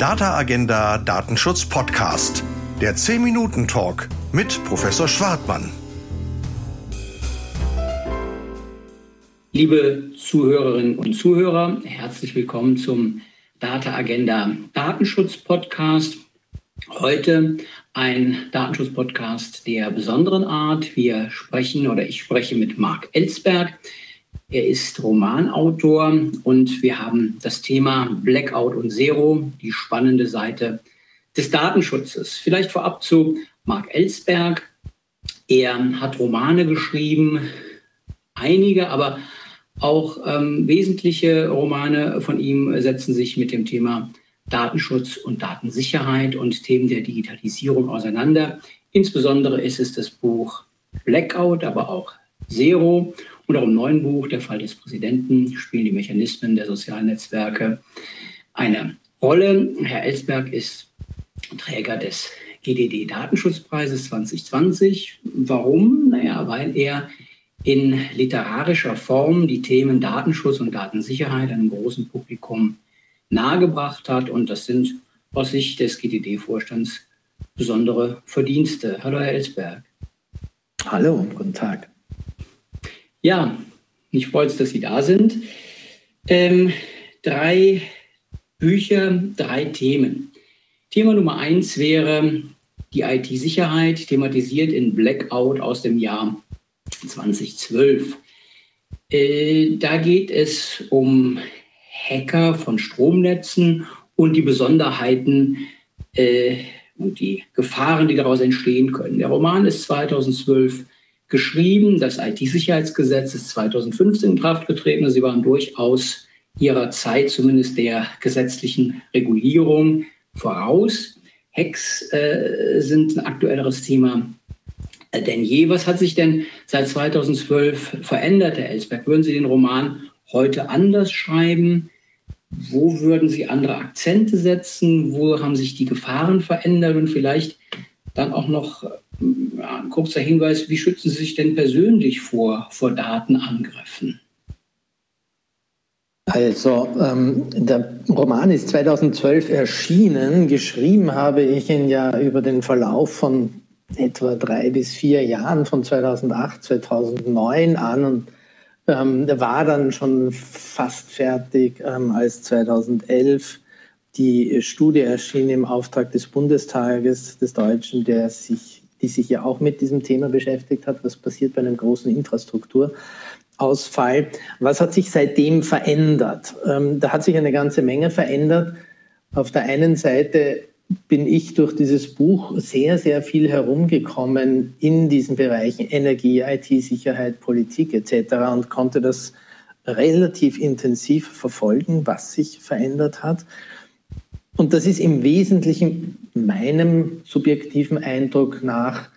Data Agenda Datenschutz Podcast. Der 10-Minuten-Talk mit Professor Schwartmann. Liebe Zuhörerinnen und Zuhörer, herzlich willkommen zum Data Agenda Datenschutz Podcast. Heute ein Datenschutz-Podcast der besonderen Art. Wir sprechen oder ich spreche mit Marc Ellsberg. Er ist Romanautor und wir haben das Thema Blackout und Zero, die spannende Seite des Datenschutzes. Vielleicht vorab zu Marc Ellsberg. Er hat Romane geschrieben, einige, aber auch ähm, wesentliche Romane von ihm setzen sich mit dem Thema Datenschutz und Datensicherheit und Themen der Digitalisierung auseinander. Insbesondere ist es das Buch Blackout, aber auch Zero. Und auch im neuen Buch, Der Fall des Präsidenten, spielen die Mechanismen der sozialen Netzwerke eine Rolle. Herr Ellsberg ist Träger des GDD Datenschutzpreises 2020. Warum? Naja, weil er in literarischer Form die Themen Datenschutz und Datensicherheit einem großen Publikum nahegebracht hat. Und das sind aus Sicht des GDD-Vorstands besondere Verdienste. Hallo, Herr Ellsberg. Hallo, guten Tag. Ja, ich freue mich, dass Sie da sind. Ähm, drei Bücher, drei Themen. Thema Nummer eins wäre die IT-Sicherheit, thematisiert in Blackout aus dem Jahr 2012. Äh, da geht es um Hacker von Stromnetzen und die Besonderheiten äh, und die Gefahren, die daraus entstehen können. Der Roman ist 2012 geschrieben, das IT-Sicherheitsgesetz ist 2015 in Kraft getreten. Sie waren durchaus ihrer Zeit, zumindest der gesetzlichen Regulierung, voraus. Hacks äh, sind ein aktuelleres Thema denn je. Was hat sich denn seit 2012 verändert, Herr Ellsberg? Würden Sie den Roman heute anders schreiben? Wo würden Sie andere Akzente setzen? Wo haben sich die Gefahren verändert? Und vielleicht dann auch noch ja, ein kurzer Hinweis, wie schützen Sie sich denn persönlich vor, vor Datenangriffen? Also, ähm, der Roman ist 2012 erschienen. Geschrieben habe ich ihn ja über den Verlauf von etwa drei bis vier Jahren, von 2008, 2009 an und ähm, war dann schon fast fertig, ähm, als 2011 die Studie erschien im Auftrag des Bundestages des Deutschen, der sich, die sich ja auch mit diesem Thema beschäftigt hat, was passiert bei einem großen Infrastrukturausfall. Was hat sich seitdem verändert? Ähm, da hat sich eine ganze Menge verändert. Auf der einen Seite bin ich durch dieses Buch sehr, sehr viel herumgekommen in diesen Bereichen Energie, IT-Sicherheit, Politik etc. und konnte das relativ intensiv verfolgen, was sich verändert hat. Und das ist im Wesentlichen meinem subjektiven Eindruck nach,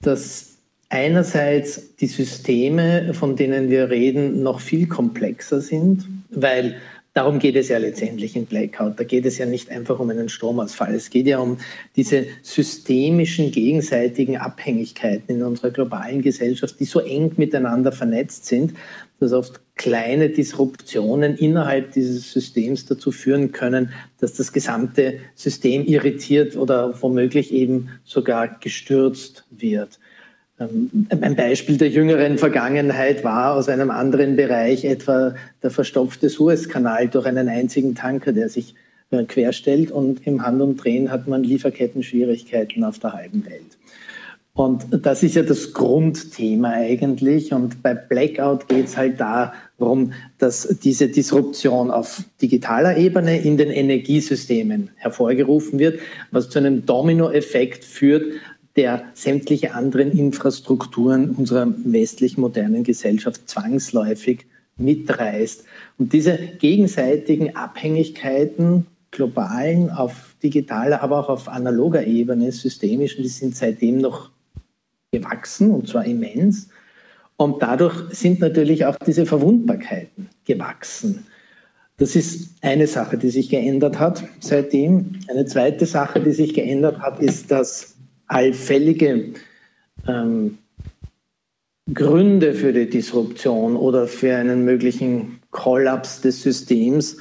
dass einerseits die Systeme, von denen wir reden, noch viel komplexer sind, weil Darum geht es ja letztendlich in Blackout. Da geht es ja nicht einfach um einen Stromausfall. Es geht ja um diese systemischen gegenseitigen Abhängigkeiten in unserer globalen Gesellschaft, die so eng miteinander vernetzt sind, dass oft kleine Disruptionen innerhalb dieses Systems dazu führen können, dass das gesamte System irritiert oder womöglich eben sogar gestürzt wird. Ähm, ein Beispiel der jüngeren Vergangenheit war aus einem anderen Bereich etwa der verstopfte Suezkanal durch einen einzigen Tanker, der sich äh, querstellt und im Handumdrehen hat man Lieferketten-Schwierigkeiten auf der halben Welt. Und das ist ja das Grundthema eigentlich. Und bei Blackout geht es halt darum, dass diese Disruption auf digitaler Ebene in den Energiesystemen hervorgerufen wird, was zu einem Dominoeffekt führt, der sämtliche anderen Infrastrukturen unserer westlich modernen Gesellschaft zwangsläufig mitreißt. Und diese gegenseitigen Abhängigkeiten, globalen, auf digitaler, aber auch auf analoger Ebene, systemischen, die sind seitdem noch gewachsen und zwar immens. Und dadurch sind natürlich auch diese Verwundbarkeiten gewachsen. Das ist eine Sache, die sich geändert hat seitdem. Eine zweite Sache, die sich geändert hat, ist, dass allfällige ähm, Gründe für die Disruption oder für einen möglichen Kollaps des Systems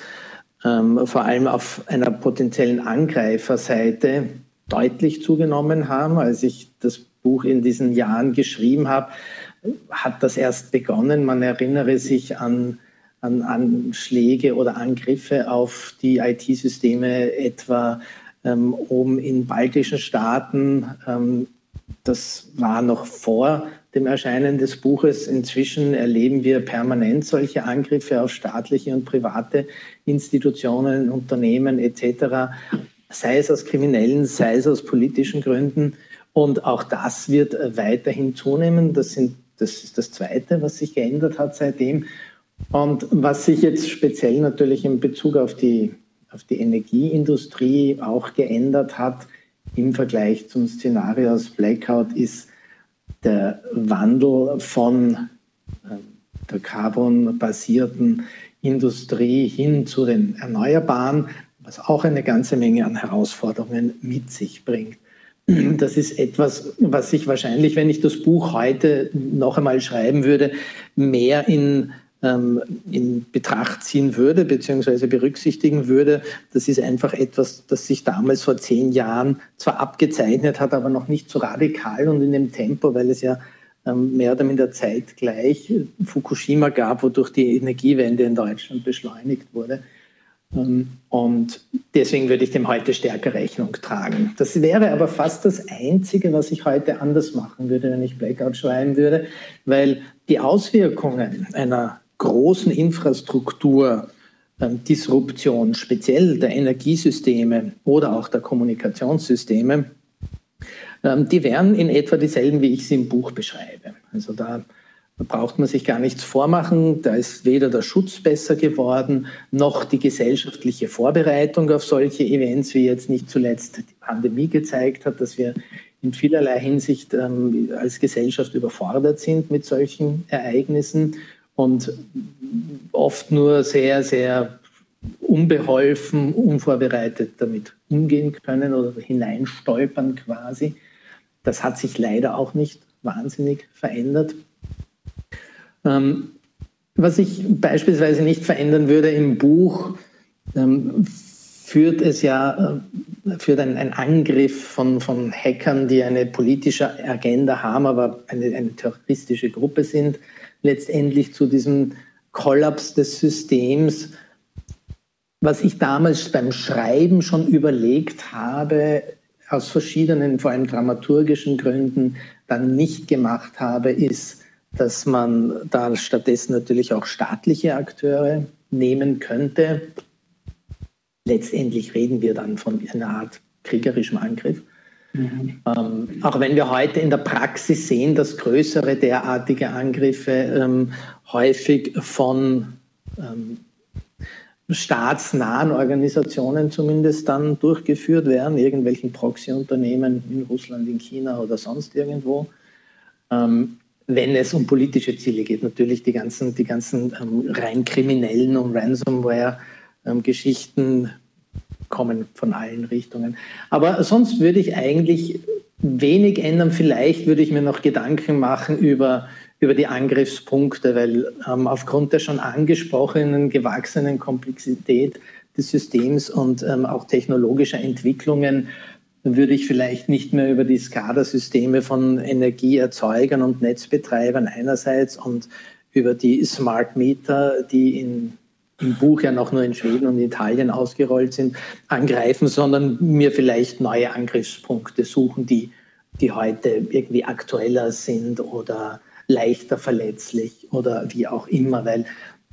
ähm, vor allem auf einer potenziellen Angreiferseite deutlich zugenommen haben. Als ich das Buch in diesen Jahren geschrieben habe, hat das erst begonnen. Man erinnere sich an, an Anschläge oder Angriffe auf die IT-Systeme etwa ähm, oben in baltischen Staaten. Ähm, das war noch vor dem Erscheinen des Buches. Inzwischen erleben wir permanent solche Angriffe auf staatliche und private Institutionen, Unternehmen etc., sei es aus kriminellen, sei es aus politischen Gründen. Und auch das wird weiterhin zunehmen. Das, sind, das ist das Zweite, was sich geändert hat seitdem. Und was sich jetzt speziell natürlich in Bezug auf die, auf die Energieindustrie auch geändert hat im Vergleich zum Szenario aus Blackout, ist der Wandel von ähm, der carbon-basierten Industrie hin zu den Erneuerbaren, was auch eine ganze Menge an Herausforderungen mit sich bringt. Das ist etwas, was ich wahrscheinlich, wenn ich das Buch heute noch einmal schreiben würde, mehr in ähm, in Betracht ziehen würde, beziehungsweise berücksichtigen würde. Das ist einfach etwas, das sich damals vor zehn Jahren zwar abgezeichnet hat, aber noch nicht so radikal und in dem Tempo, weil es ja ähm, mehr oder minder zeitgleich Fukushima gab, wodurch die Energiewende in Deutschland beschleunigt wurde. Ähm, und deswegen würde ich dem heute stärker Rechnung tragen. Das wäre aber fast das Einzige, was ich heute anders machen würde, wenn ich Blackout schreiben würde, weil die Auswirkungen einer großen Infrastrukturdisruption, speziell der Energiesysteme oder auch der Kommunikationssysteme, ähm, die wären in etwa dieselben, wie ich sie im Buch beschreibe. Also da braucht man sich gar nichts vormachen. Da ist weder der Schutz besser geworden, noch die gesellschaftliche Vorbereitung auf solche Events, wie jetzt nicht zuletzt die Pandemie gezeigt hat, dass wir in vielerlei Hinsicht ähm, als Gesellschaft überfordert sind mit solchen Ereignissen und oft nur sehr, sehr unbeholfen, unvorbereitet damit umgehen können oder hineinstolpern quasi. Das hat sich leider auch nicht wahnsinnig verändert. Ähm, was ich beispielsweise nicht verändern würde im Buch, ähm, führt es ja, äh, führt ein, ein, Angriff von, von Hackern, die eine politische Agenda haben, aber eine, eine terroristische Gruppe sind, letztendlich zu diesem Kollaps des Systems, was ich damals beim Schreiben schon überlegt habe, aus verschiedenen, vor allem dramaturgischen Gründen, dann nicht gemacht habe, ist, dass man da stattdessen natürlich auch staatliche Akteure nehmen könnte. Letztendlich reden wir dann von einer Art kriegerischem Angriff. Mhm. Ähm, auch wenn wir heute in der Praxis sehen, dass größere derartige Angriffe ähm, häufig von ähm, staatsnahen Organisationen zumindest dann durchgeführt werden, irgendwelchen Proxy-Unternehmen in Russland, in China oder sonst irgendwo. Ähm, wenn es um politische Ziele geht, natürlich die ganzen, die ganzen ähm, rein kriminellen und Ransomware-Geschichten kommen von allen Richtungen. Aber sonst würde ich eigentlich wenig ändern. Vielleicht würde ich mir noch Gedanken machen über, über die Angriffspunkte, weil ähm, aufgrund der schon angesprochenen gewachsenen Komplexität des Systems und ähm, auch technologischer Entwicklungen würde ich vielleicht nicht mehr über die SCADA-Systeme von Energieerzeugern und Netzbetreibern einerseits und über die Smart Meter, die in im Buch ja noch nur in Schweden und Italien ausgerollt sind, angreifen, sondern mir vielleicht neue Angriffspunkte suchen, die, die heute irgendwie aktueller sind oder leichter verletzlich oder wie auch immer, weil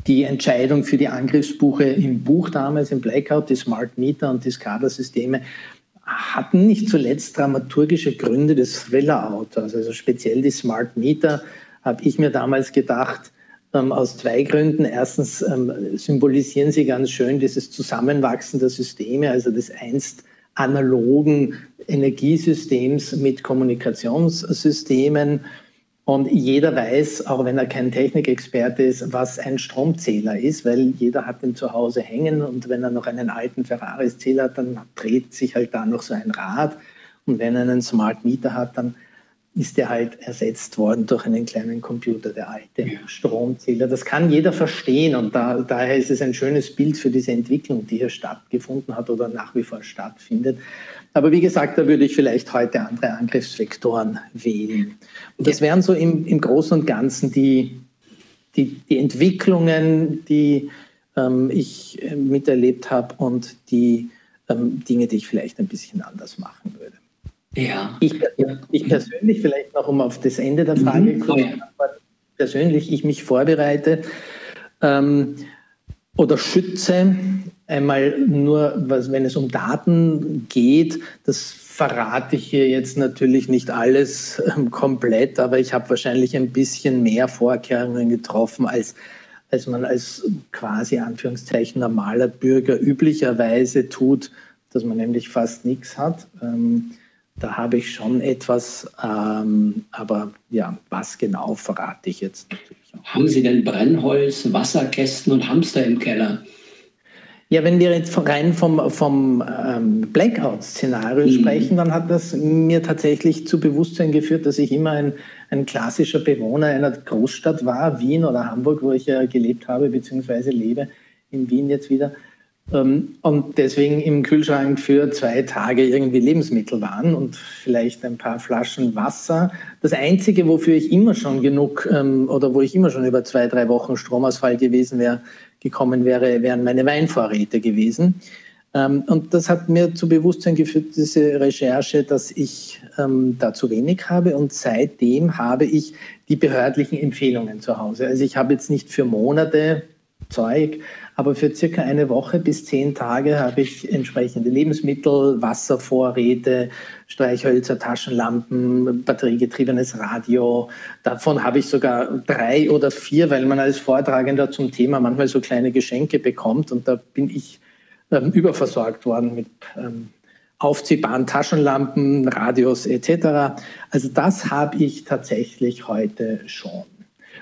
die Entscheidung für die Angriffsbuche im Buch damals, im Blackout, die Smart Meter und die SCADA-Systeme, hatten nicht zuletzt dramaturgische Gründe des Thriller-Autors. Also speziell die Smart Meter habe ich mir damals gedacht, ähm, aus zwei Gründen. Erstens ähm, symbolisieren sie ganz schön dieses Zusammenwachsen der Systeme, also des einst analogen Energiesystems mit Kommunikationssystemen. Und jeder weiß, auch wenn er kein Technikexperte ist, was ein Stromzähler ist, weil jeder hat ihn zu Hause hängen und wenn er noch einen alten Ferraris-Zähler hat, dann dreht sich halt da noch so ein Rad. Und wenn er einen Smart Meter hat, dann ist der halt ersetzt worden durch einen kleinen Computer, der alte Stromzähler. Das kann jeder verstehen und da, daher ist es ein schönes Bild für diese Entwicklung, die hier stattgefunden hat oder nach wie vor stattfindet. Aber wie gesagt, da würde ich vielleicht heute andere Angriffsvektoren wählen. Und das wären so im, im Großen und Ganzen die, die, die Entwicklungen, die ähm, ich äh, miterlebt habe und die ähm, Dinge, die ich vielleicht ein bisschen anders machen würde. Ja. Ich, ich persönlich, vielleicht noch um auf das Ende der Frage zu kommen, oh persönlich, ich mich vorbereite ähm, oder schütze, einmal nur, was, wenn es um Daten geht, das verrate ich hier jetzt natürlich nicht alles ähm, komplett, aber ich habe wahrscheinlich ein bisschen mehr Vorkehrungen getroffen, als, als man als quasi Anführungszeichen normaler Bürger üblicherweise tut, dass man nämlich fast nichts hat. Ähm, da habe ich schon etwas, ähm, aber ja, was genau verrate ich jetzt natürlich auch. Haben Sie denn Brennholz, Wasserkästen und Hamster im Keller? Ja, wenn wir jetzt rein vom, vom ähm, Blackout-Szenario mhm. sprechen, dann hat das mir tatsächlich zu Bewusstsein geführt, dass ich immer ein, ein klassischer Bewohner einer Großstadt war, Wien oder Hamburg, wo ich ja gelebt habe, beziehungsweise lebe, in Wien jetzt wieder ähm, und deswegen im Kühlschrank für zwei Tage irgendwie Lebensmittel waren und vielleicht ein paar Flaschen Wasser. Das Einzige, wofür ich immer schon genug ähm, oder wo ich immer schon über zwei, drei Wochen Stromausfall gewesen wäre, gekommen wäre, wären meine Weinvorräte gewesen. Ähm, und das hat mir zu Bewusstsein geführt, diese Recherche, dass ich da zu wenig habe. Und seitdem habe ich die behördlichen Empfehlungen zu Hause. Also ich habe jetzt nicht für Monate Zeug, aber für circa eine Woche bis zehn Tage habe ich entsprechende Lebensmittel, Wasservorräte, Streichhölzer, Taschenlampen, batteriegetriebenes Radio. Davon habe ich sogar drei oder vier, weil man als Vortragender zum Thema manchmal so kleine Geschenke bekommt. Und da bin ich ähm, überversorgt worden mit ähm, aufziehbaren Taschenlampen, Radios etc. Also das habe ich tatsächlich heute schon.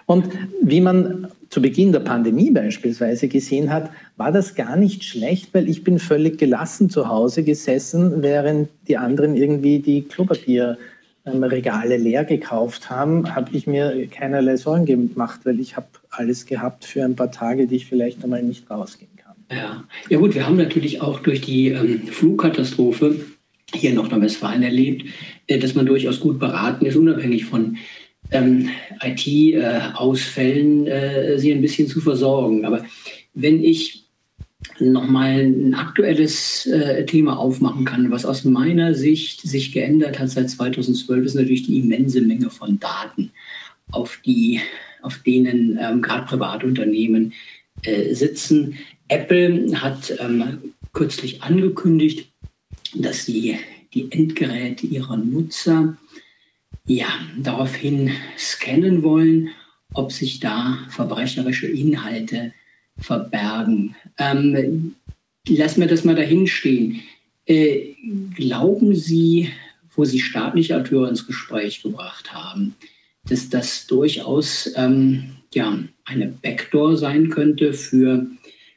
Und wie man zu Beginn der Pandemie beispielsweise gesehen hat, war das gar nicht schlecht, weil ich bin völlig gelassen zu Hause gesessen, während die anderen irgendwie die Klopapierregale leer gekauft haben, habe ich mir keinerlei Sorgen gemacht, weil ich habe alles gehabt für ein paar Tage, die ich vielleicht einmal nicht rausgehen kann. Ja, ja gut, wir haben natürlich auch durch die ähm, Flugkatastrophe hier in Nordrhein-Westfalen erlebt, äh, dass man durchaus gut beraten ist, unabhängig von ähm, IT-Ausfällen äh, sie ein bisschen zu versorgen. Aber wenn ich nochmal ein aktuelles äh, Thema aufmachen kann, was aus meiner Sicht sich geändert hat seit 2012, ist natürlich die immense Menge von Daten, auf, die, auf denen ähm, gerade Privatunternehmen äh, sitzen. Apple hat ähm, kürzlich angekündigt, dass sie die Endgeräte ihrer Nutzer ja, daraufhin scannen wollen, ob sich da verbrecherische Inhalte verbergen. Ähm, lassen wir das mal dahin stehen. Äh, glauben Sie, wo Sie staatliche Akteure ins Gespräch gebracht haben, dass das durchaus ähm, ja, eine Backdoor sein könnte für,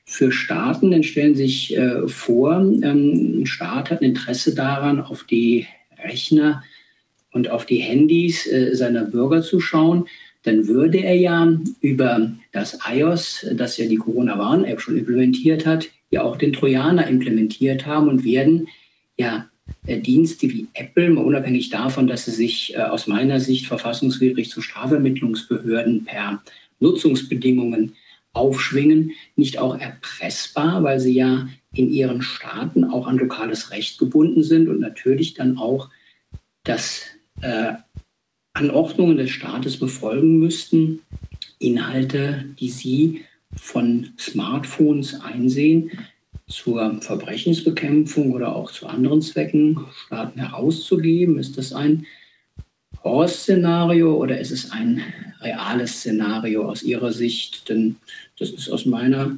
für Staaten? Dann stellen Sie sich äh, vor, ähm, ein Staat hat ein Interesse daran, auf die Rechner und auf die Handys äh, seiner Bürger zu schauen, dann würde er ja über das iOS, das ja die Corona-Warn-App schon implementiert hat, ja auch den Trojaner implementiert haben und werden ja äh, Dienste wie Apple, mal unabhängig davon, dass sie sich äh, aus meiner Sicht verfassungswidrig zu Strafvermittlungsbehörden per Nutzungsbedingungen aufschwingen, nicht auch erpressbar, weil sie ja in ihren Staaten auch an lokales Recht gebunden sind und natürlich dann auch das äh, Anordnungen des Staates befolgen müssten, Inhalte, die sie von Smartphones einsehen, zur Verbrechensbekämpfung oder auch zu anderen Zwecken Staaten herauszugeben? Ist das ein Horror-Szenario oder ist es ein reales Szenario aus Ihrer Sicht? Denn das ist aus meiner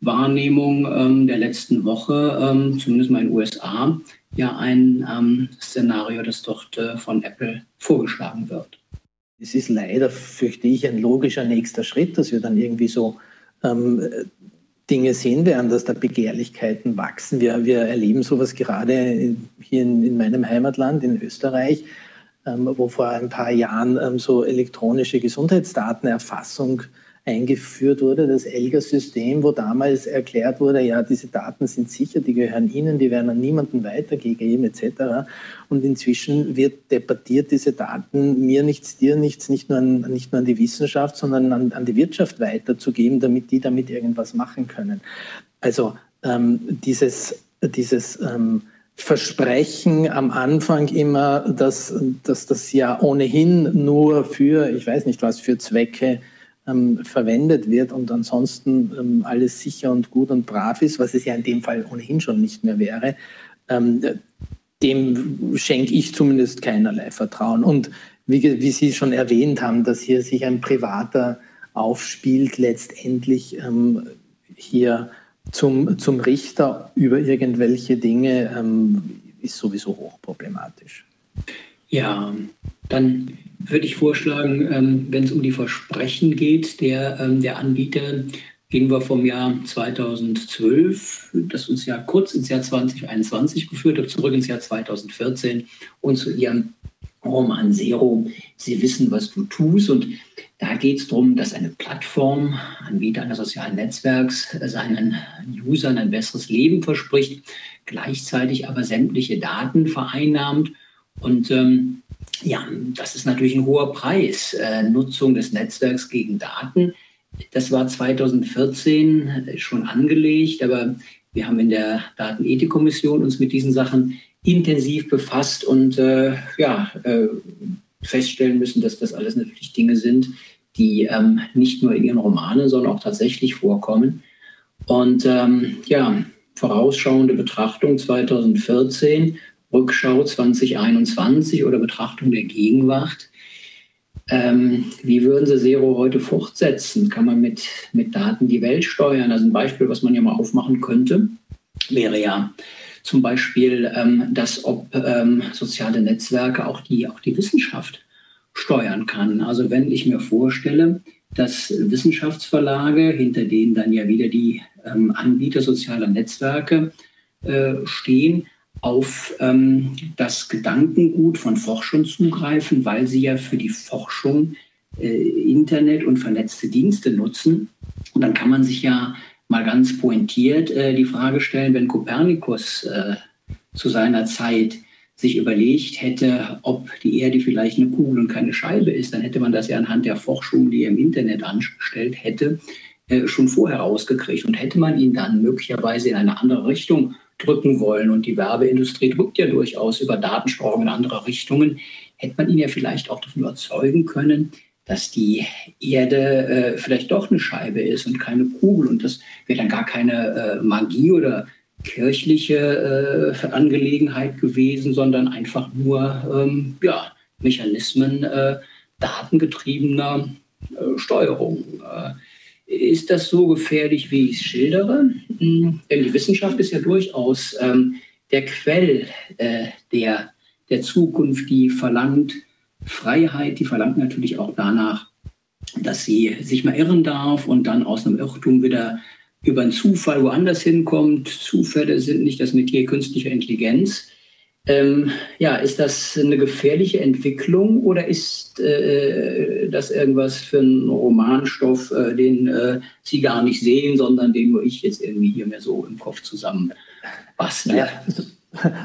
Wahrnehmung ähm, der letzten Woche, ähm, zumindest mal in den USA, ja ein ähm, Szenario, das dort äh, von Apple vorgeschlagen wird. Es ist leider, fürchte ich, ein logischer nächster Schritt, dass wir dann irgendwie so ähm, Dinge sehen werden, dass da Begehrlichkeiten wachsen. Wir, wir erleben sowas gerade hier in, in meinem Heimatland, in Österreich. ähm, wo vor ein paar Jahren ähm, so elektronische Gesundheitsdatenerfassung eingeführt wurde, das ELGA-System, wo damals erklärt wurde, ja, diese Daten sind sicher, die gehören Ihnen, die werden an niemanden weitergegeben etc. Und inzwischen wird debattiert, diese Daten mir nichts, dir nichts, nicht nur an, nicht nur an die Wissenschaft, sondern an, an die Wirtschaft weiterzugeben, damit die damit irgendwas machen können. Also ähm, dieses, dieses ähm, Versprechen am Anfang immer, dass, dass das ja ohnehin nur für, ich weiß nicht was, für Zwecke ähm, verwendet wird und ansonsten ähm, alles sicher und gut und brav ist, was es ja in dem Fall ohnehin schon nicht mehr wäre, ähm, dem schenke ich zumindest keinerlei Vertrauen. Und wie, wie, Sie schon erwähnt haben, dass hier sich ein Privater aufspielt, letztendlich ähm, hier zum, zum Richter über irgendwelche Dinge, ähm, ist sowieso hochproblematisch. Ja, dann würde ich vorschlagen, ähm, wenn es um die Versprechen geht, der, ähm, der Anbieter, gehen wir vom Jahr 2012, das uns ja kurz ins Jahr 2021 geführt hat, zurück ins Jahr 2014 und zu ihrem Roman Zero. Sie wissen, was du tust. Und da geht es darum, dass eine Plattform, Anbieter eines sozialen Netzwerks, seinen Usern ein besseres Leben verspricht, gleichzeitig aber sämtliche Daten vereinnahmt und ähm, ja, das ist natürlich ein hoher Preis. Äh, Nutzung des Netzwerks gegen Daten. Das war 2014 schon angelegt, aber wir haben in der Datenethikkommission uns mit diesen Sachen intensiv befasst und äh, ja, äh, feststellen müssen, dass das alles natürlich Dinge sind, die ähm, nicht nur in ihren Romanen, sondern auch tatsächlich vorkommen. Und ähm, ja, vorausschauende Betrachtung 2014 Rückschau 2021 oder Betrachtung der Gegenwart. Ähm, wie würden Sie Zero heute fortsetzen? Kann man mit, mit Daten die Welt steuern? Also ein Beispiel, was man ja mal aufmachen könnte, wäre ja zum Beispiel, ähm, dass ob ähm, soziale Netzwerke auch die, auch die Wissenschaft steuern kann. Also wenn ich mir vorstelle, dass Wissenschaftsverlage, hinter denen dann ja wieder die ähm, Anbieter sozialer Netzwerke äh, stehen, auf ähm, das Gedankengut von Forschern zugreifen, weil sie ja für die Forschung äh, Internet und vernetzte Dienste nutzen. Und dann kann man sich ja mal ganz pointiert äh, die Frage stellen, wenn Kopernikus äh, zu seiner Zeit sich überlegt hätte, ob die Erde vielleicht eine Kugel und keine Scheibe ist, dann hätte man das ja anhand der Forschung, die er im Internet anstellt hätte, äh, schon vorher rausgekriegt. Und hätte man ihn dann möglicherweise in eine andere Richtung drücken wollen. Und die Werbeindustrie drückt ja durchaus über Datensteuerung in andere Richtungen. Hätte man ihn ja vielleicht auch davon überzeugen können, dass die Erde äh, vielleicht doch eine Scheibe ist und keine Kugel. Und das wäre dann gar keine äh, Magie oder kirchliche äh, Angelegenheit gewesen, sondern einfach nur ähm, ja, Mechanismen äh, datengetriebener äh, Steuerung. Ist das so gefährlich, wie ich es schildere? Hm, denn die Wissenschaft ist ja durchaus ähm, der Quell äh, der, der Zukunft, die verlangt Freiheit, die verlangt natürlich auch danach, dass sie sich mal irren darf und dann aus einem Irrtum wieder über einen Zufall woanders hinkommt. Zufälle sind nicht das Metier künstlicher Intelligenz. Ähm, ja, ist das eine gefährliche Entwicklung oder ist äh, das irgendwas für einen Romanstoff, äh, den äh, Sie gar nicht sehen, sondern den nur ich jetzt irgendwie hier mehr so im Kopf zusammen bastle? Ja,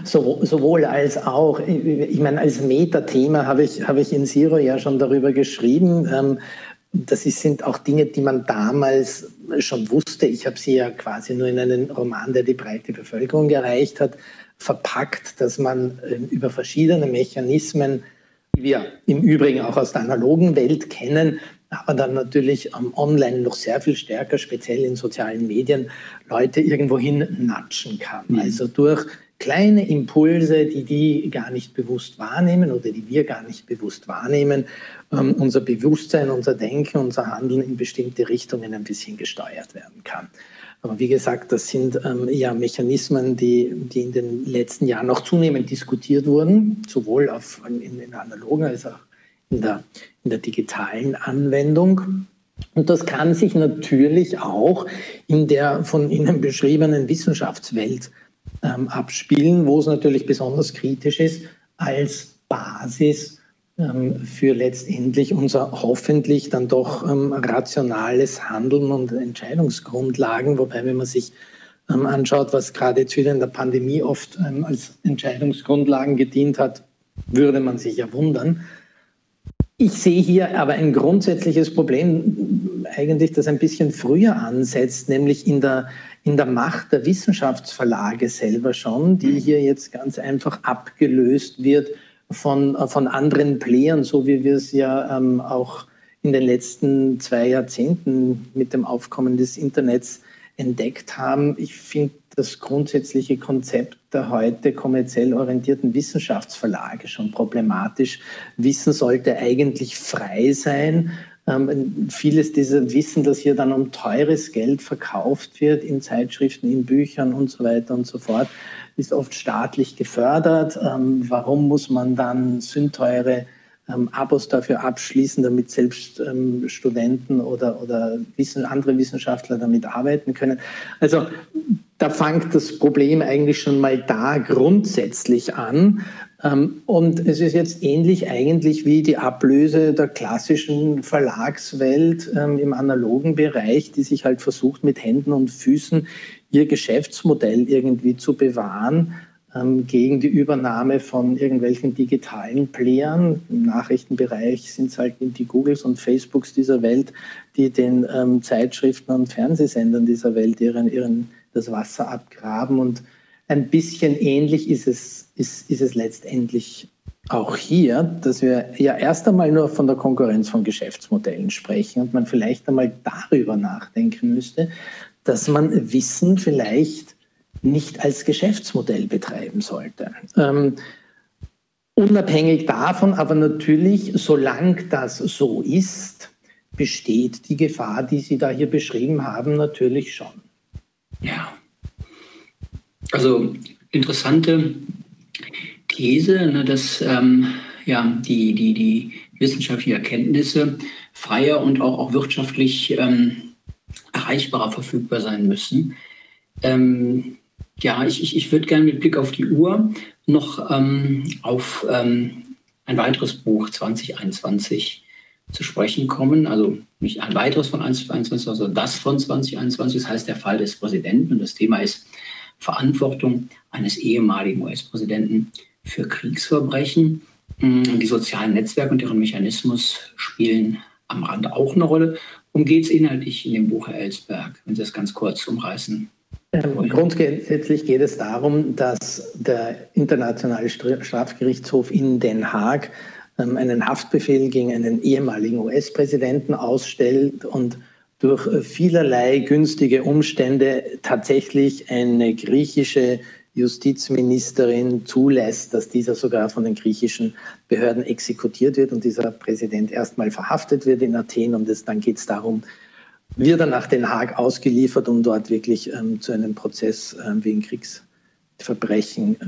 so, sowohl als auch. Ich meine, als Metathema habe ich, habe ich in Zero ja schon darüber geschrieben. Ähm, das sind auch Dinge, die man damals schon wusste. Ich habe sie ja quasi nur in einen Roman, der die breite Bevölkerung erreicht hat verpackt, dass man ähm, über verschiedene Mechanismen, die wir im Übrigen auch aus der analogen Welt kennen, aber dann natürlich am Online noch sehr viel stärker, speziell in sozialen Medien, Leute irgendwohin natschen kann. Mhm. Also durch kleine Impulse, die die gar nicht bewusst wahrnehmen oder die wir gar nicht bewusst wahrnehmen, ähm, unser Bewusstsein, unser Denken, unser Handeln in bestimmte Richtungen ein bisschen gesteuert werden kann. Aber wie gesagt, das sind ähm, ja Mechanismen, die, die in den letzten Jahren noch zunehmend diskutiert wurden, sowohl auf, in, der analogen als auch in der, in der digitalen Anwendung. Und das kann sich natürlich auch in der von Ihnen beschriebenen Wissenschaftswelt ähm, abspielen, wo es natürlich besonders kritisch ist, als Basis für letztendlich unser hoffentlich dann doch ähm, rationales Handeln und Entscheidungsgrundlagen. Wobei, wenn man sich ähm, anschaut, was gerade jetzt wieder in der Pandemie oft als Entscheidungsgrundlagen gedient hat, würde man sich ja wundern. Ich sehe hier aber ein grundsätzliches Problem, eigentlich, das ein bisschen früher ansetzt, nämlich in der, in der Macht der Wissenschaftsverlage selber schon, die hier jetzt ganz einfach abgelöst wird von, von anderen Playern, so wie wir es ja ähm, auch in den letzten zwei Jahrzehnten mit dem Aufkommen des Internets entdeckt haben. Ich finde das grundsätzliche Konzept der heute kommerziell orientierten Wissenschaftsverlage schon problematisch. Wissen sollte eigentlich frei sein. Ähm, vieles dieser Wissen, das hier dann um teures Geld verkauft wird, in Zeitschriften, in Büchern und so weiter und so fort, ist oft staatlich gefördert. Ähm, warum muss man dann sündteure ähm, Abos dafür abschließen, damit selbst ähm, Studenten oder, oder wissen, andere Wissenschaftler damit arbeiten können? Also da fängt das Problem eigentlich schon mal da grundsätzlich an. Ähm, und es ist jetzt ähnlich eigentlich wie die Ablöse der klassischen Verlagswelt ähm, im analogen Bereich, die sich halt versucht, mit Händen und Füßen ihr Geschäftsmodell irgendwie zu bewahren ähm, gegen die Übernahme von irgendwelchen digitalen Playern. Im Nachrichtenbereich sind es halt die Googles und Facebooks dieser Welt, die den ähm, Zeitschriften und Fernsehsendern dieser Welt ihren, ihren, das Wasser abgraben. Und ein bisschen ähnlich ist es, ist, ist es letztendlich auch hier, dass wir ja erst einmal nur von der Konkurrenz von Geschäftsmodellen sprechen und man vielleicht einmal darüber nachdenken müsste, dass man Wissen vielleicht nicht als Geschäftsmodell betreiben sollte. Ähm, unabhängig davon, aber natürlich, solange das so ist, besteht die Gefahr, die Sie da hier beschrieben haben, natürlich schon. Ja. Also interessante These, ne, dass ähm, ja, die, die, die wissenschaftlichen Erkenntnisse freier und auch, auch wirtschaftlich ähm, erreichbarer verfügbar sein müssen. Ähm, ja, ich, ich, ich würde gerne mit Blick auf die Uhr noch ähm, auf ähm, ein weiteres Buch 2021 zu sprechen kommen. Also nicht ein weiteres von 2021, sondern das von 2021. Das heißt der Fall des Präsidenten. Und das Thema ist Verantwortung eines ehemaligen US-Präsidenten für Kriegsverbrechen. Die sozialen Netzwerke und deren Mechanismus spielen am Rand auch eine Rolle. Worum geht es inhaltlich in dem Buch, Herr Ellsberg, wenn Sie das ganz kurz umreißen? Ähm, grundsätzlich geht es darum, dass der Internationale Strafgerichtshof in Den Haag ähm, einen Haftbefehl gegen einen ehemaligen US-Präsidenten ausstellt und durch vielerlei günstige Umstände tatsächlich eine griechische Justizministerin zulässt, dass dieser sogar von den griechischen Behörden exekutiert wird und dieser Präsident erstmal verhaftet wird in Athen. Und es, dann geht es darum, wird er nach Den Haag ausgeliefert, um dort wirklich ähm, zu einem Prozess ähm, wegen Kriegsverbrechen äh,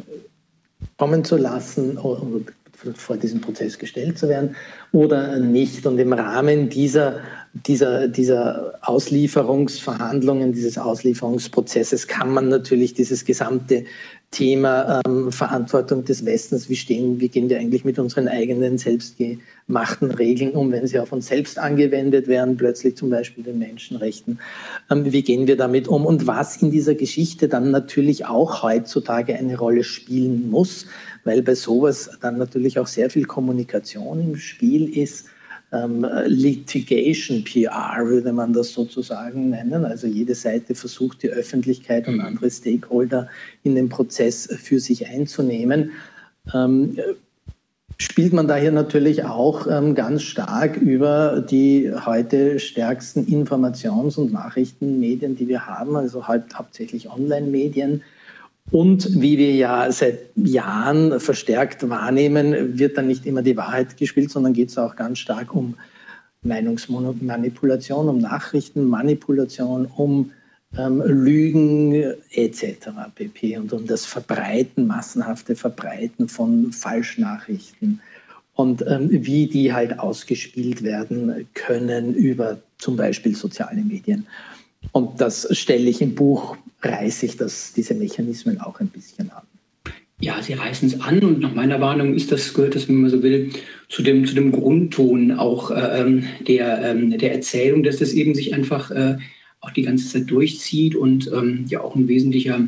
kommen zu lassen und vor diesem Prozess gestellt zu werden oder nicht. Und im Rahmen dieser, dieser, dieser Auslieferungsverhandlungen, dieses Auslieferungsprozesses kann man natürlich dieses gesamte Thema ähm, Verantwortung des Westens, wie, stehen, wie gehen wir eigentlich mit unseren eigenen selbstgemachten Regeln um, wenn sie auf uns selbst angewendet werden, plötzlich zum Beispiel den Menschenrechten, ähm, wie gehen wir damit um und was in dieser Geschichte dann natürlich auch heutzutage eine Rolle spielen muss, weil bei sowas dann natürlich auch sehr viel Kommunikation im Spiel ist ähm, Litigation PR, würde man das sozusagen nennen. Also jede Seite versucht, die Öffentlichkeit und mhm. andere Stakeholder in den Prozess für sich einzunehmen. Ähm, spielt man daher natürlich auch ähm, ganz stark über die heute stärksten Informations- und Nachrichtenmedien, die wir haben, also halt hauptsächlich Online-Medien und wie wir ja seit Jahren verstärkt wahrnehmen, wird dann nicht immer die Wahrheit gespielt, sondern geht es auch ganz stark um Meinungsmanipulation, um Nachrichtenmanipulation, um ähm, Lügen etc. pp. und um das Verbreiten, massenhafte Verbreiten von Falschnachrichten und ähm, wie die halt ausgespielt werden können über zum Beispiel soziale Medien. Und das stelle ich im Buch, reiße ich das, diese Mechanismen auch ein bisschen an. ja, sie reißen es an und nach meiner Warnung ist das, gehört das, wenn man so will, zu dem, zu dem Grundton auch äh, ähm, der, ähm, der Erzählung, dass das eben sich einfach äh, auch die ganze Zeit durchzieht und ähm, ja auch ein wesentlicher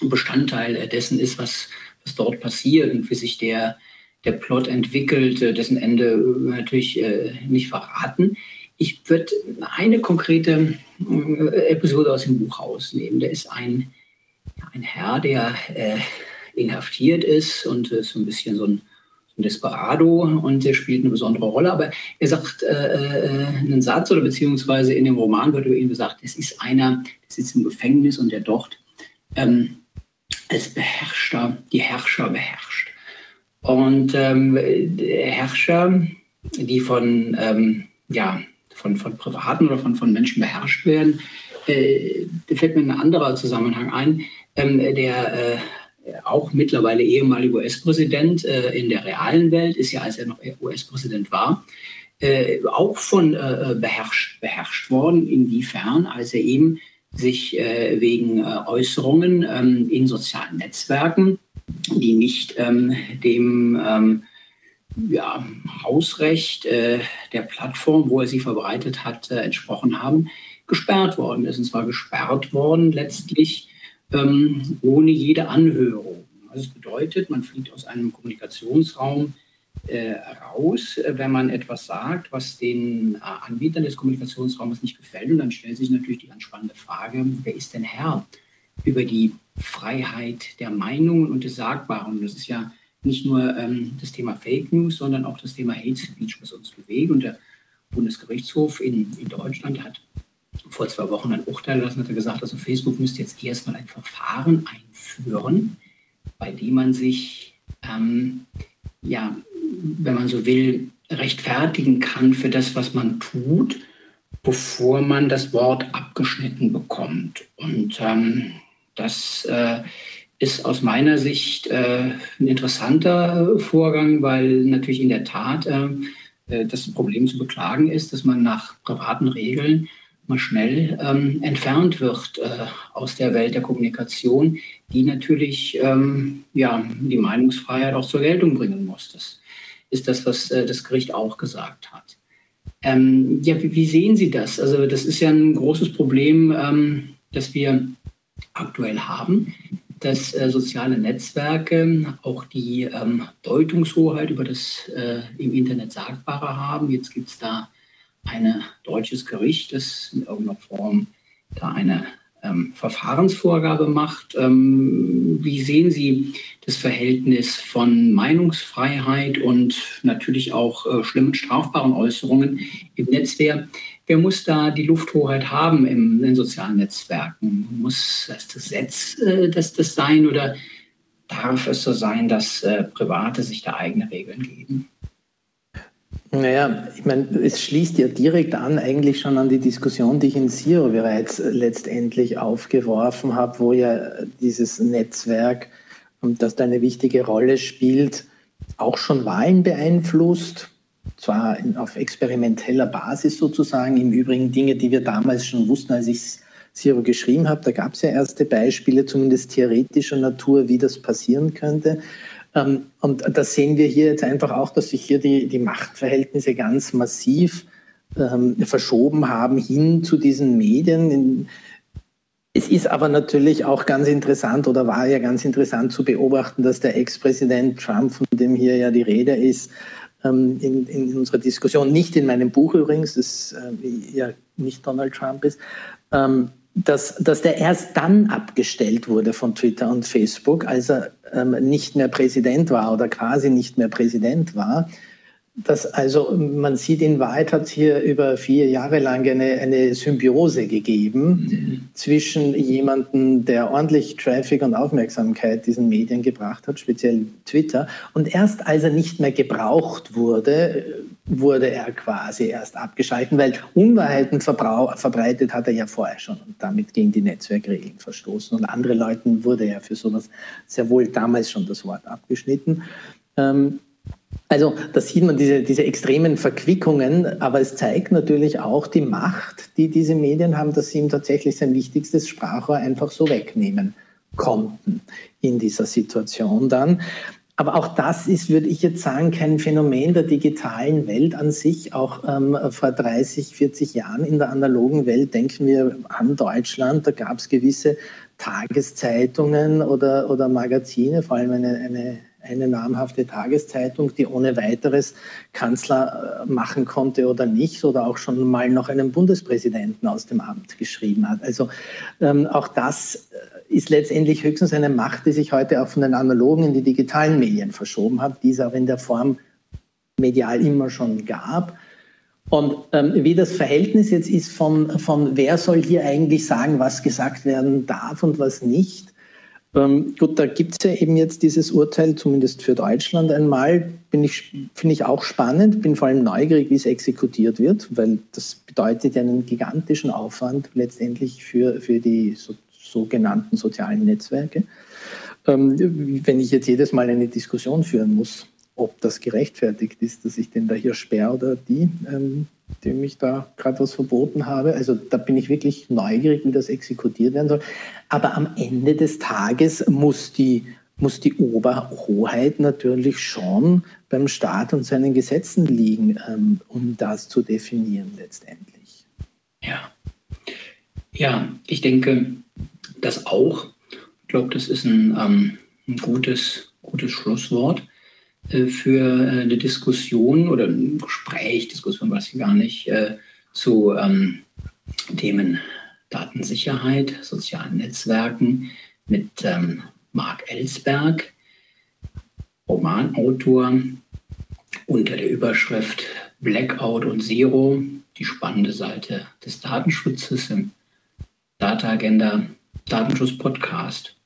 Bestandteil dessen ist, was, was dort passiert und wie sich der, der Plot entwickelt, äh, dessen Ende äh, natürlich äh, nicht verraten. Ich würde eine konkrete äh, Episode aus dem Buch rausnehmen. Da ist ein, ein Herr, der äh, inhaftiert ist und ist so ein bisschen so ein, so ein Desperado und der spielt eine besondere Rolle. Aber er sagt äh, äh, einen Satz oder beziehungsweise in dem Roman wird über ihn gesagt, es ist einer, der sitzt im Gefängnis und der dort ähm, als Beherrschter die Herrscher beherrscht. Und ähm, Herrscher, die von, ähm, ja, von, von Privaten oder von, von Menschen beherrscht werden, äh, fällt mir ein anderer Zusammenhang ein. Ähm, der äh, auch mittlerweile ehemalige US-Präsident äh, in der realen Welt, ist ja, als er noch US-Präsident war, äh, auch von äh, beherrscht, beherrscht worden. Inwiefern? Als er eben sich äh, wegen Äußerungen ähm, in sozialen Netzwerken, die nicht ähm, dem ähm, ja, Hausrecht äh, der Plattform, wo er sie verbreitet hat, entsprochen haben, gesperrt worden ist. Und zwar gesperrt worden letztlich ähm, ohne jede Anhörung. Also das bedeutet, man fliegt aus einem Kommunikationsraum äh, raus, äh, wenn man etwas sagt, was den äh, Anbietern des Kommunikationsraumes nicht gefällt. Und dann stellt sich natürlich die ganz spannende Frage, wer ist denn Herr über die Freiheit der Meinungen und des Sagbaren? Das ist ja nicht nur ähm, das Thema Fake News, sondern auch das Thema Hate Speech, was uns bewegt. Und der Bundesgerichtshof in, in Deutschland hat vor zwei Wochen ein Urteil lassen, hat er gesagt, also Facebook müsste jetzt erstmal ein Verfahren einführen, bei dem man sich, ähm, ja, wenn man so will, rechtfertigen kann für das, was man tut, bevor man das Wort abgeschnitten bekommt. Und ähm, das äh, ist aus meiner Sicht äh, ein interessanter Vorgang, weil natürlich in der Tat äh, äh das Problem zu beklagen ist, dass man nach privaten Regeln mal schnell ähm, entfernt wird äh, aus der Welt der Kommunikation, die natürlich ähm, ja, die Meinungsfreiheit auch zur Geltung bringen muss. Das ist das, was äh, das Gericht auch gesagt hat. Ähm, ja, wie, wie, sehen Sie das? Also das ist ja ein großes Problem, ähm, das wir aktuell haben, dass äh, soziale Netzwerke auch die ähm, Deutungshoheit über das äh, im Internet Sagbare haben. Jetzt gibt es da ein deutsches Gericht, das in irgendeiner Form da eine ähm, Verfahrensvorgabe macht. Ähm, wie sehen Sie das Verhältnis von Meinungsfreiheit und natürlich auch äh, schlimmen strafbaren Äußerungen im Netz? Wer, wer muss da die Lufthoheit haben im, in den sozialen Netzwerken? Muss das Gesetz äh, das, das sein oder darf es so sein, dass äh, Private sich da eigene Regeln geben? Naja, ich meine, es schließt ja direkt an eigentlich schon an die Diskussion, die ich in Zero bereits letztendlich aufgeworfen habe, wo ja dieses Netzwerk, das da eine wichtige Rolle spielt, auch schon Wahlen beeinflusst, zwar auf experimenteller Basis sozusagen, im Übrigen Dinge, die wir damals schon wussten, als ich Zero geschrieben habe, da gab es ja erste Beispiele, zumindest theoretischer Natur, wie das passieren könnte. Ähm, und das sehen wir hier jetzt einfach auch, dass sich hier die, die Machtverhältnisse ganz massiv ähm, verschoben haben hin zu diesen Medien. Es ist aber natürlich auch ganz interessant oder war ja ganz interessant zu beobachten, dass der Ex-Präsident Trump, von dem hier ja die Rede ist, ähm, in, in, unserer Diskussion, nicht in meinem Buch übrigens, das äh, ja nicht Donald Trump ist, ähm, dass, dass der erst dann abgestellt wurde von Twitter und Facebook, als er ähm, nicht mehr Präsident war oder quasi nicht mehr Präsident war. Das, also man sieht, in Wahrheit hat es hier über vier Jahre lang eine, eine Symbiose gegeben mhm. zwischen jemandem, der ordentlich Traffic und Aufmerksamkeit diesen Medien gebracht hat, speziell Twitter. Und erst als er nicht mehr gebraucht wurde, wurde er quasi erst abgeschalten, weil Unwahrheiten verbreitet hat er ja vorher schon und damit gegen die Netzwerkregeln verstoßen. Und andere Leuten wurde ja für sowas sehr wohl damals schon das Wort abgeschnitten. Ähm, also da sieht man diese, diese extremen Verquickungen, aber es zeigt natürlich auch die Macht, die diese Medien haben, dass sie ihm tatsächlich sein wichtigstes Sprachrohr einfach so wegnehmen. konnten in dieser Situation dann. Aber auch das ist, würde ich jetzt sagen, kein Phänomen der digitalen Welt an sich. Auch ähm, vor 30, 40 Jahren in der analogen Welt denken wir an Deutschland. Da gab es gewisse Tageszeitungen oder, oder Magazine, vor allem eine, eine eine namhafte Tageszeitung, die ohne weiteres Kanzler äh, machen konnte oder nicht, oder auch schon mal noch einen Bundespräsidenten aus dem Amt geschrieben hat. Also ähm, auch das äh, ist letztendlich höchstens eine Macht, die sich heute auch von den analogen in die digitalen Medien verschoben hat, die es auch in der Form medial immer schon gab. Und ähm, wie das Verhältnis jetzt ist von, von wer soll hier eigentlich sagen, was gesagt werden darf und was nicht, ähm, gut, da gibt es ja eben jetzt dieses Urteil, zumindest für Deutschland einmal. ich, finde ich auch spannend, bin vor allem neugierig, wie es exekutiert wird, weil das bedeutet ja einen gigantischen Aufwand letztendlich für, für die so, sogenannten sozialen Netzwerke. Ähm, wenn ich jetzt jedes Mal eine Diskussion führen muss, ob das gerechtfertigt ist, dass ich den da hier sperre oder die, ähm, dem ich da gerade was verboten habe. Also da bin ich wirklich neugierig, wie das exekutiert werden soll. Aber am Ende des Tages muss die, muss die Oberhoheit natürlich schon beim Staat und seinen Gesetzen liegen, ähm, um das zu definieren letztendlich. Ja. Ja, ich denke, das auch. Ich glaube, das ist ein, ähm, ein gutes, gutes Schlusswort. Äh, für äh, eine Diskussion oder ein Gespräch, Diskussion weiß ich gar nicht, äh, zu ähm, Themen Datensicherheit, sozialen Netzwerken mit ähm, Marc Ellsberg, Romanautor, unter der Überschrift Blackout und Zero, die spannende Seite des Datenschutzes im Data Agenda Datenschutz Podcast.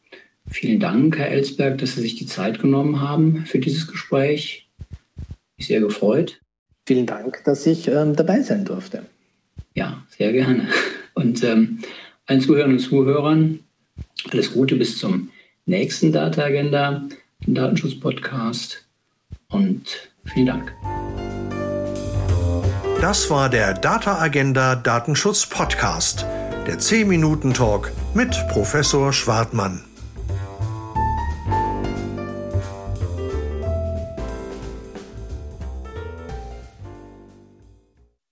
Vielen Dank, Herr Ellsberg, dass Sie sich die Zeit genommen haben für dieses Gespräch. Ich sehr gefreut. Vielen Dank, dass ich ähm, dabei sein durfte. Ja, sehr gerne. Und ähm, allen Zuhörern und Zuhörern alles Gute bis zum nächsten Data Agenda, dem Datenschutz-Podcast. Und vielen Dank. Das war der Data Agenda Datenschutz Podcast, der 10-Minuten-Talk mit Professor Schwartmann.